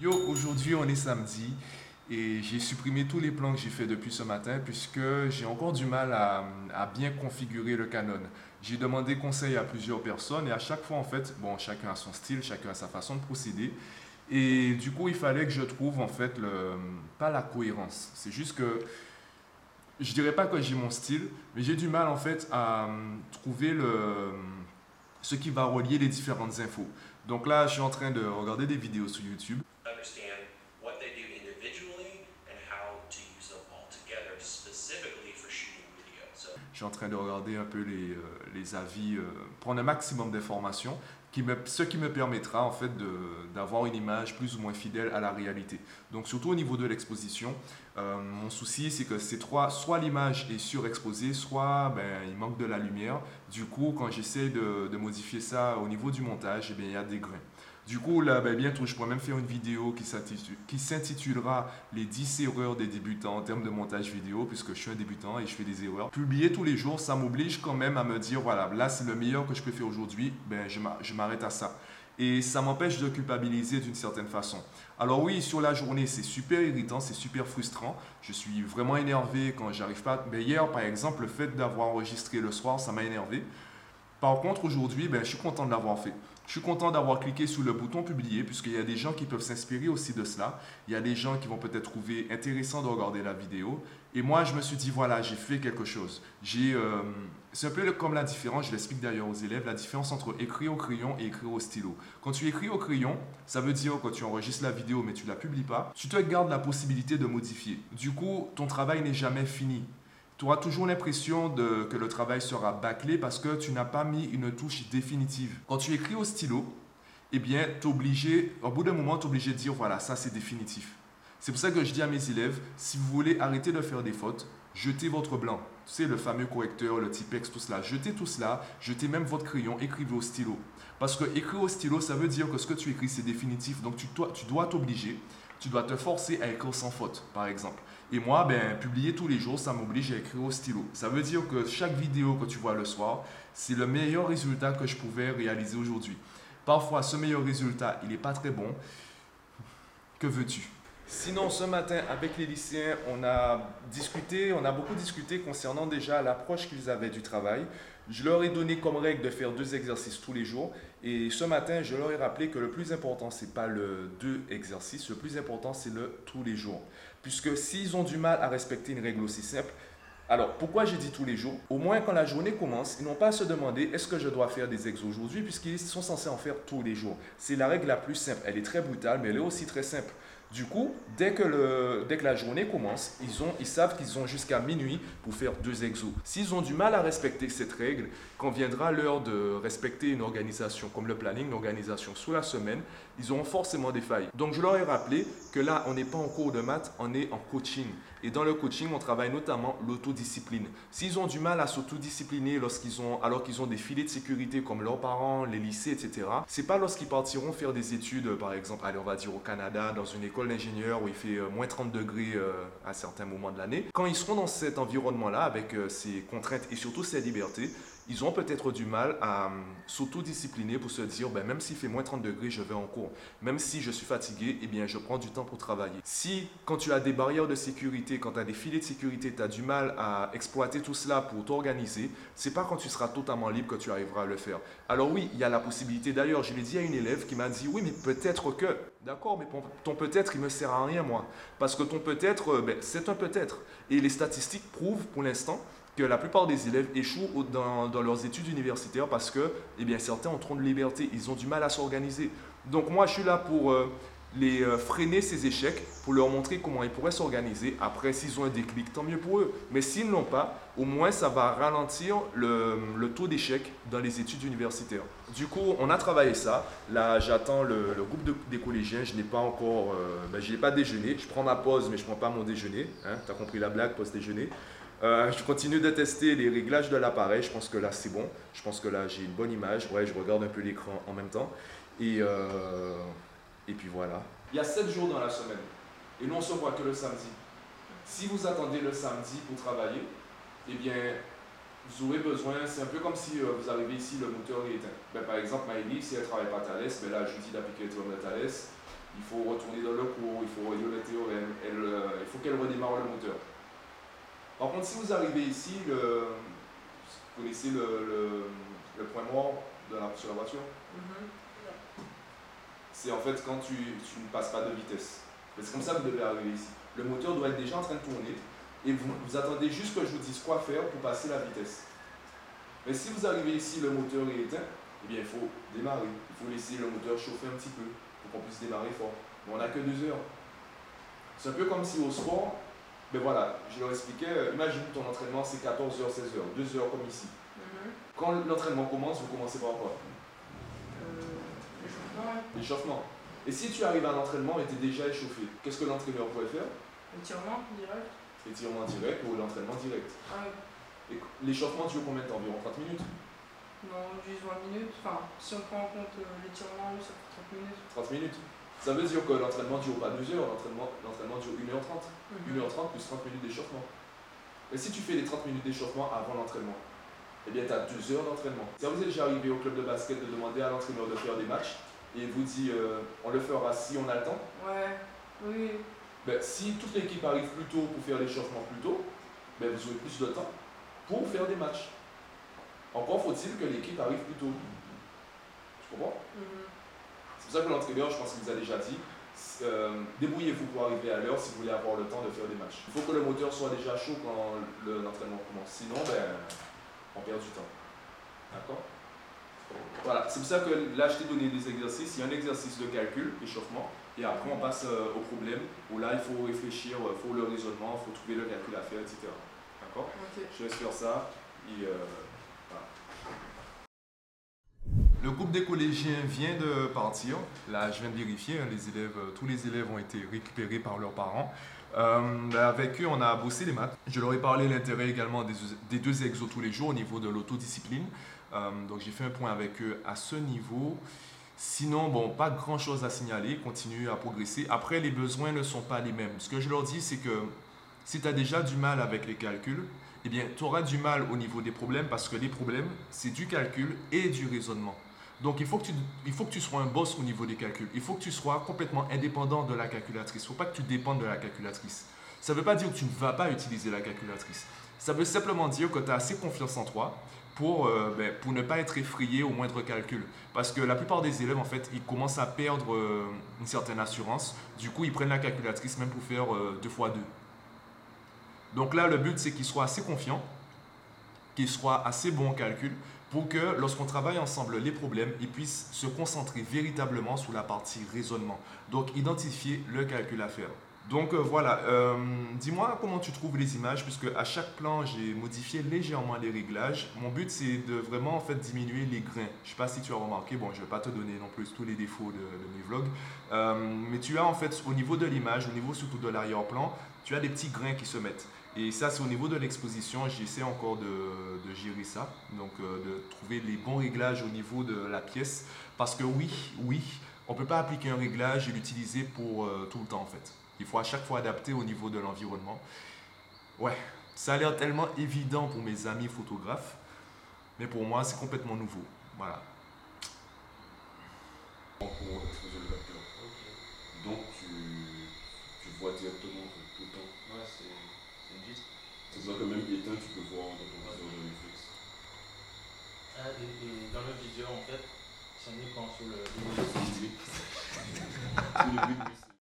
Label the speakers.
Speaker 1: Yo, aujourd'hui on est samedi et j'ai supprimé tous les plans que j'ai fait depuis ce matin puisque j'ai encore du mal à, bien configurer le Canon. J'ai demandé conseil à plusieurs personnes et à chaque fois en fait, bon, chacun a son style, chacun a sa façon de procéder. Et du coup, il fallait que je trouve en fait le, pas la cohérence. C'est juste que je dirais pas que j'ai mon style, mais j'ai du mal en fait à trouver le, ce qui va relier les différentes infos. Donc là, je suis en train de regarder des vidéos sur YouTube. Je suis en train de regarder un peu les, euh, les avis, euh, prendre un maximum d'informations ce qui me permettra en fait d'avoir une image plus ou moins fidèle à la réalité. Donc surtout au niveau de l'exposition, euh, mon souci c'est que ces trois, soit l'image est surexposée, soit ben, il manque de la lumière. Du coup, quand j'essaie de, de, modifier ça au niveau du montage, eh bien, il y a des grains. Du coup, là, ben, bientôt, je pourrais même faire une vidéo qui s'intitulera Les 10 erreurs des débutants en termes de montage vidéo, puisque je suis un débutant et je fais des erreurs. Publier tous les jours, ça m'oblige quand même à me dire, voilà, là, c'est le meilleur que je peux faire aujourd'hui, ben, je m'arrête à ça. Et ça m'empêche de culpabiliser d'une certaine façon. Alors oui, sur la journée, c'est super irritant, c'est super frustrant. Je suis vraiment énervé quand j'arrive pas. Mais hier, par exemple, le fait d'avoir enregistré le soir, ça m'a énervé. Par contre, aujourd'hui, ben, je suis content de l'avoir fait. Je suis content d'avoir cliqué sur le bouton publier puisqu'il y a des gens qui peuvent s'inspirer aussi de cela. Il y a des gens qui vont peut-être trouver intéressant de regarder la vidéo. Et moi, je me suis dit, voilà, j'ai fait quelque chose. J'ai, euh, c'est un peu comme la différence, je l'explique d'ailleurs aux élèves, la différence entre écrire au crayon et écrire au stylo. Quand tu écris au crayon, ça veut dire que tu enregistres la vidéo mais tu la publies pas, tu te gardes la possibilité de modifier. Du coup, ton travail n'est jamais fini tu auras toujours l'impression que le travail sera bâclé parce que tu n'as pas mis une touche définitive. Quand tu écris au stylo, eh bien, obligé, au bout d'un moment, tu es obligé de dire, voilà, ça c'est définitif. C'est pour ça que je dis à mes élèves, si vous voulez arrêter de faire des fautes, jetez votre blanc. Sais, le fameux correcteur, le Tipex, tout cela. Jetez tout cela, jetez même votre crayon, écrivez au stylo. Parce que écrire au stylo, ça veut dire que ce que tu écris, c'est définitif. Donc tu dois t'obliger tu dois te forcer à écrire sans faute, par exemple. Et moi, ben, publier tous les jours, ça m'oblige à écrire au stylo. Ça veut dire que chaque vidéo que tu vois le soir, c'est le meilleur résultat que je pouvais réaliser aujourd'hui. Parfois, ce meilleur résultat, il n'est pas très bon. Que veux-tu? Sinon, ce matin, avec les lycéens, on a discuté, on a beaucoup discuté concernant déjà l'approche qu'ils avaient du travail. Je leur ai donné comme règle de faire deux exercices tous les jours. Et ce matin, je leur ai rappelé que le plus important, ce n'est pas le deux exercices, le plus important, c'est le tous les jours. Puisque s'ils ont du mal à respecter une règle aussi simple, alors, pourquoi j'ai dit tous les jours? Au moins, quand la journée commence, ils n'ont pas à se demander est-ce que je dois faire des exos aujourd'hui, puisqu'ils sont censés en faire tous les jours. C'est la règle la plus simple. Elle est très brutale, mais elle est aussi très simple. Du coup, dès que, la journée commence, ils, ont, ils savent qu'ils ont jusqu'à minuit pour faire deux exos. S'ils ont du mal à respecter cette règle, quand viendra l'heure de respecter une organisation comme le planning, l'organisation sous la semaine, ils auront forcément des failles. Donc je leur ai rappelé que là, on n'est pas en cours de maths, on est en coaching. Et dans le coaching, on travaille notamment l'autodiscipline. S'ils ont du mal à s'autodiscipliner lorsqu'ils alors qu'ils ont des filets de sécurité comme leurs parents, les lycées, etc., c'est pas lorsqu'ils partiront faire des études, par exemple, allez, on va dire au Canada, dans une école d'ingénieur où il fait euh, moins 30 degrés euh, à certains moments de l'année. Quand ils seront dans cet environnement-là, avec euh, ces contraintes et surtout ces libertés, ils ont peut-être du mal à hum, s'autodiscipliner pour se dire, ben, même s'il fait moins 30 degrés, je vais en cours. Même si je suis fatigué, eh bien, je prends du temps pour travailler. Si, quand tu as des barrières de sécurité, quand tu as des filets de sécurité, tu as du mal à exploiter tout cela pour t'organiser, c'est pas quand tu seras totalement libre que tu arriveras à le faire. Alors oui, il y a la possibilité. D'ailleurs, je l'ai dit à une élève qui m'a dit, oui, mais peut-être que. D'accord, mais ton peut-être, il me sert à rien, moi. Parce que ton peut-être, euh, ben, c'est un peut-être. Et les statistiques prouvent, pour l'instant, que la plupart des élèves échouent dans, leurs études universitaires parce que eh bien, certains ont trop de liberté, ils ont du mal à s'organiser. Donc moi, je suis là pour euh, les euh, freiner ces échecs, pour leur montrer comment ils pourraient s'organiser. Après, s'ils ont un déclic, tant mieux pour eux. Mais s'ils ne l'ont pas, au moins ça va ralentir le, taux d'échec dans les études universitaires. Du coup, on a travaillé ça. Là, j'attends le, le, groupe des collégiens. Je n'ai pas encore, euh, ben, je n'ai pas déjeuné. Je prends ma pause, mais je ne prends pas mon déjeuner. Hein. Tu as compris la blague, pause déjeuner. Euh, je continue de tester les réglages de l'appareil. Je pense que là, c'est bon. Je pense que là, j'ai une bonne image. Ouais, je regarde un peu l'écran en même temps. Et, euh, et puis voilà. Il y a 7 jours dans la semaine. Et nous, on se voit que le samedi. Si vous attendez le samedi pour travailler, eh bien, vous aurez besoin, c'est un peu comme si euh, vous arrivez ici, le moteur est éteint. Ben, par exemple, Maëlie, si elle ne travaille pas Thales, ben là, je lui dis d'appliquer le théorème de Thales. Il faut retourner dans le cours, il faut relire le théorème, il faut qu'elle redémarre le moteur. Contre, si vous arrivez ici, le, vous connaissez le, le, le point de la, sur la voiture?
Speaker 2: Mhm.
Speaker 1: C'est en fait quand tu, tu ne passes pas de vitesse. C'est comme ça que vous devez arriver ici. Le moteur doit être déjà en train de tourner et vous, vous attendez juste que je vous dise quoi faire pour passer la vitesse. Mais si vous arrivez ici, le moteur est éteint, eh bien il faut démarrer. Il faut laisser le moteur chauffer un petit peu pour qu'on puisse démarrer fort. Mais on n'a que deux heures. C'est un peu comme si au sport, ben voilà, je leur expliquais, euh, imagine ton entraînement c'est 14h, 16h, 2 heures comme ici.
Speaker 2: Mhm.
Speaker 1: Quand l'entraînement commence, vous commencez par quoi?
Speaker 2: Euh, l'échauffement.
Speaker 1: Et si tu arrives à l'entraînement et tu es déjà échauffé, qu'est-ce que l'entraîneur pourrait faire?
Speaker 2: L'étirement, direct.
Speaker 1: Étirement direct ou l'entraînement direct?
Speaker 2: Ah.
Speaker 1: Et l'échauffement dure combien de temps? Environ 30 minutes?
Speaker 2: Non, juste 20 minutes. Enfin, si on prend en compte euh, l'étirement, oui, ça fait 30 minutes.
Speaker 1: 30 minutes. Ça veut dire que l'entraînement dure pas 2 heures, l'entraînement, l'entraînement dure 1h30.
Speaker 2: Mhm.
Speaker 1: 1h30 plus 30 minutes d'échauffement. Et si tu fais les 30 minutes d'échauffement avant l'entraînement, eh bien tu as 2 heures d'entraînement. Ça vous est déjà arrivé au club de basket de demander à l'entraîneur de faire des matchs et il vous dit euh, on le fera si on a le temps
Speaker 2: Ouais, oui.
Speaker 1: Ben, si toute l'équipe arrive plus tôt pour faire l'échauffement plus tôt, ben, vous aurez plus de temps pour faire des matchs. Encore faut-il que l'équipe arrive plus tôt. Tu comprends?
Speaker 2: Mhm.
Speaker 1: Pour ça que l'entraîneur, je pense qu'il vous a déjà dit, euh, débrouillez-vous pour arriver à l'heure si vous voulez avoir le temps de faire des matchs. Il faut que le moteur soit déjà chaud quand le- l'entraînement commence. Sinon, ben, on perd du temps. D'accord? Voilà, c'est pour ça que là, je t'ai donné des exercices. Il y a un exercice de calcul, échauffement, et après, on passe euh, au problème où là, il faut réfléchir, il faut le raisonnement, il faut trouver le calcul à faire, etc. D'accord? Je laisse faire ça. Et, euh. Le groupe des collégiens vient de partir. Là, je viens de vérifier. hein, euh, tous les élèves ont été récupérés par leurs parents. Euh, avec eux, on a bossé les maths. Je leur ai parlé l'intérêt également des, deux exos tous les jours au niveau de l'autodiscipline. Euh, donc, j'ai fait un point avec eux à ce niveau. Sinon, bon, pas grand chose à signaler. Continuez à progresser. Après, les besoins ne sont pas les mêmes. Ce que je leur dis, c'est que si tu as déjà du mal avec les calculs, eh bien, tu auras du mal au niveau des problèmes parce que les problèmes, c'est du calcul et du raisonnement. Donc, il faut, que tu, il faut que tu sois un boss au niveau des calculs. Il faut que tu sois complètement indépendant de la calculatrice. Il ne faut pas que tu dépendes de la calculatrice. Ça ne veut pas dire que tu ne vas pas utiliser la calculatrice. Ça veut simplement dire que tu as assez confiance en toi pour, euh, ben, pour ne pas être effrayé au moindre calcul. Parce que la plupart des élèves, en fait, ils commencent à perdre euh, une certaine assurance. Du coup, ils prennent la calculatrice même pour faire euh, deux fois deux. Donc là, le but, c'est qu'ils soient assez confiants, qu'ils soient assez bons en calcul, pour que lorsqu'on travaille ensemble les problèmes, ils puissent se concentrer véritablement sur la partie raisonnement. Donc, identifier le calcul à faire. Donc euh, voilà, euh, dis-moi comment tu trouves les images, puisque à chaque plan, j'ai modifié légèrement les réglages. Mon but, c'est de vraiment en fait diminuer les grains. Je sais pas si tu as remarqué, bon, je vais pas te donner non plus tous les défauts de, mes vlogs, Euh, mais tu as en fait au niveau de l'image, au niveau surtout de l'arrière-plan, tu as des petits grains qui se mettent. Et ça, c'est au niveau de l'exposition. J'essaie encore de, de gérer ça, donc de trouver les bons réglages au niveau de la pièce. Parce que oui, oui, on ne peut pas appliquer un réglage et l'utiliser pour tout le temps en fait. Il faut à chaque fois adapter au niveau de l'environnement. Ouais, ça a l'air tellement évident pour mes amis photographes, mais pour moi, c'est complètement nouveau. Voilà.
Speaker 3: pour le. Donc tu, tu vois directement tout le temps.
Speaker 4: Ouais, c'est une vitre.
Speaker 3: C'est pour ça que même éteint, tu peux voir dans ton viseur de réflexe.
Speaker 4: Ah, et, et dans le viseur, en fait, c'est écran sur le.